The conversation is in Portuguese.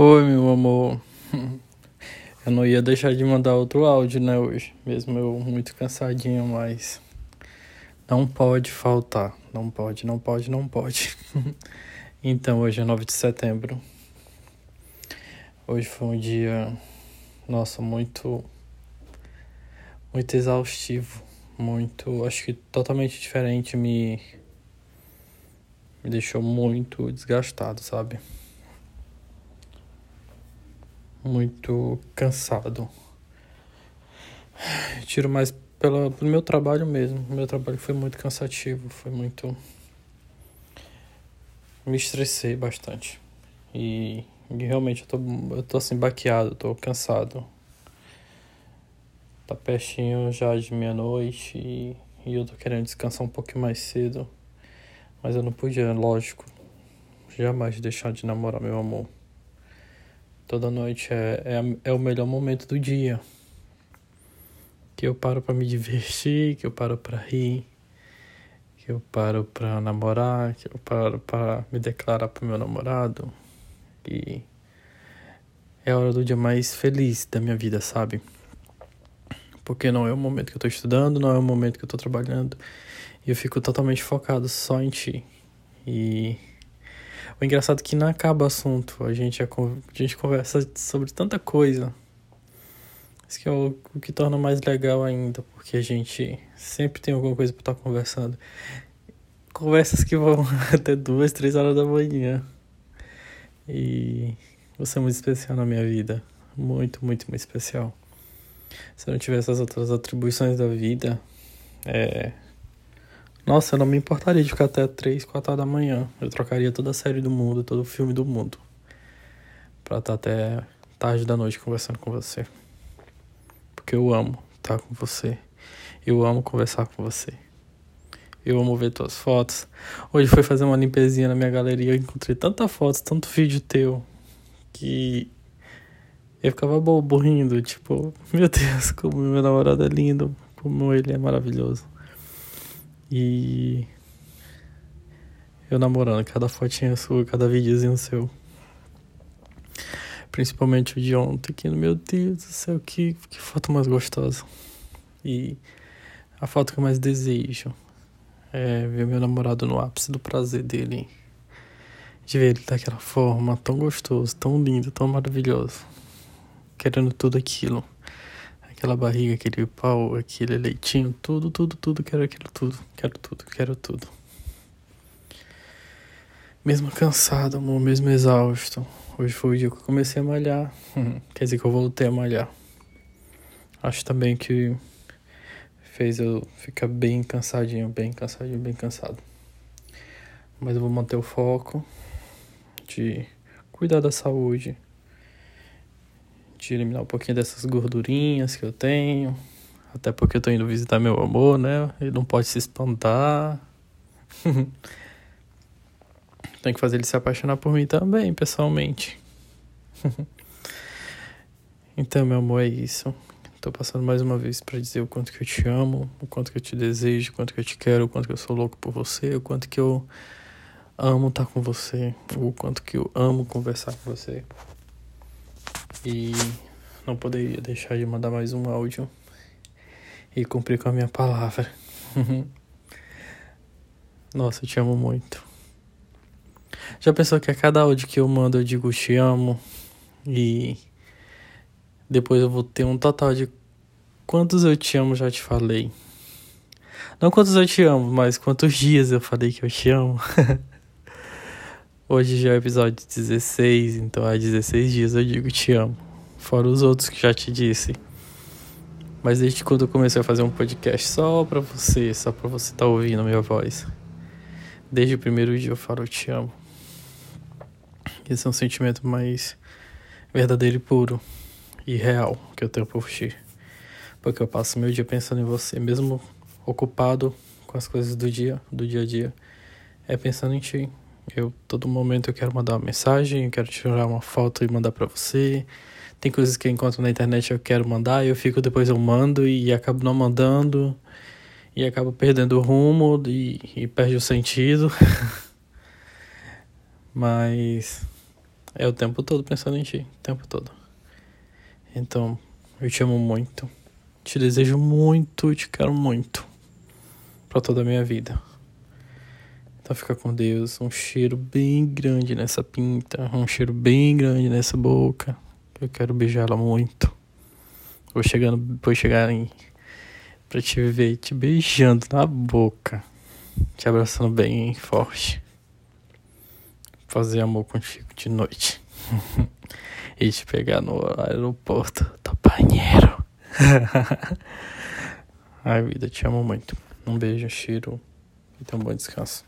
Oi, meu amor. Eu não ia deixar de mandar outro áudio, né, hoje. Mesmo eu muito cansadinho, mas. Não pode faltar. Não pode, não pode, não pode. então, hoje é 9 de setembro. Hoje foi um dia. Nossa, muito. Muito exaustivo. Muito. Acho que totalmente diferente. Me. Me deixou muito desgastado, sabe? Muito cansado. Tiro mais pela, pelo meu trabalho mesmo. Meu trabalho foi muito cansativo, foi muito. Me estressei bastante. E, e realmente eu tô, eu tô assim baqueado, tô cansado. Tá pertinho já de meia-noite e, e eu tô querendo descansar um pouquinho mais cedo. Mas eu não podia, lógico, jamais deixar de namorar meu amor. Toda noite é, é, é o melhor momento do dia. Que eu paro para me divertir, que eu paro para rir, que eu paro para namorar, que eu paro para me declarar pro meu namorado. E é a hora do dia mais feliz da minha vida, sabe? Porque não é o momento que eu tô estudando, não é o momento que eu tô trabalhando. E eu fico totalmente focado só em ti. E o engraçado é que não acaba o assunto, a gente, a, a gente conversa sobre tanta coisa. Isso que é o, o, que torna mais legal ainda, porque a gente sempre tem alguma coisa para estar tá conversando. Conversas que vão até duas, três horas da manhã. E você é muito especial na minha vida. Muito, muito, muito especial. Se eu não tivesse as outras atribuições da vida, é, nossa, eu não me importaria de ficar até 3, 4 horas da manhã. Eu trocaria toda a série do mundo, todo o filme do mundo. Pra estar até tarde da noite conversando com você. Porque eu amo estar com você. Eu amo conversar com você. Eu amo ver tuas fotos. Hoje foi fazer uma limpezinha na minha galeria. Eu encontrei tanta foto, tanto vídeo teu. Que eu ficava bobo rindo. Tipo, meu Deus, como meu namorado é lindo. Como ele é maravilhoso. E eu namorando, cada fotinha sua, cada videozinho seu. Principalmente o de ontem, que meu Deus do céu, que, que foto mais gostosa. E a foto que eu mais desejo é ver meu namorado no ápice do prazer dele. De ver ele daquela forma, tão gostoso, tão lindo, tão maravilhoso. Querendo tudo aquilo aquela barriga, aquele pau, aquele leitinho, tudo, tudo, tudo, quero aquilo tudo, quero tudo, quero tudo. Mesmo cansado, amor, mesmo exausto. Hoje foi o dia que eu comecei a malhar. Quer dizer que eu voltei a malhar. Acho também que fez eu ficar bem cansadinho, bem cansadinho, bem cansado. Mas eu vou manter o foco de cuidar da saúde de eliminar um pouquinho dessas gordurinhas que eu tenho. Até porque eu tô indo visitar meu amor, né? Ele não pode se espantar. Tem que fazer ele se apaixonar por mim também, pessoalmente. então, meu amor, é isso. Tô passando mais uma vez para dizer o quanto que eu te amo, o quanto que eu te desejo, o quanto que eu te quero, o quanto que eu sou louco por você, o quanto que eu amo estar com você, o quanto que eu amo conversar com você. E não poderia deixar de mandar mais um áudio e cumprir com a minha palavra. Nossa, eu te amo muito. Já pensou que a cada áudio que eu mando eu digo te amo e depois eu vou ter um total de quantos eu te amo já te falei. Não quantos eu te amo, mas quantos dias eu falei que eu te amo. Hoje já é o episódio 16, então há 16 dias eu digo te amo. Fora os outros que já te disse. Mas desde quando eu comecei a fazer um podcast só pra você, só pra você estar tá ouvindo a minha voz. Desde o primeiro dia eu falo eu te amo. Esse é um sentimento mais verdadeiro e puro e real que eu tenho por ti. Porque eu passo meu dia pensando em você, mesmo ocupado com as coisas do dia, do dia a dia, é pensando em ti. Eu todo momento eu quero mandar uma mensagem, eu quero tirar uma foto e mandar para você. Tem coisas que eu encontro na internet eu quero mandar, eu fico depois eu mando e acabo não mandando e acabo perdendo o rumo e, e perde o sentido. Mas é o tempo todo pensando em ti, o tempo todo. Então, eu te amo muito. Te desejo muito, te quero muito. Pra toda a minha vida. Então fica com Deus. Um cheiro bem grande nessa pinta. Um cheiro bem grande nessa boca. Eu quero beijar ela muito. Vou chegando, vou chegar em pra te ver te beijando na boca. Te abraçando bem forte. Fazer amor contigo de noite. e te pegar no aeroporto do banheiro. Ai, vida, te amo muito. Um beijo, cheiro e tenha um bom descanso.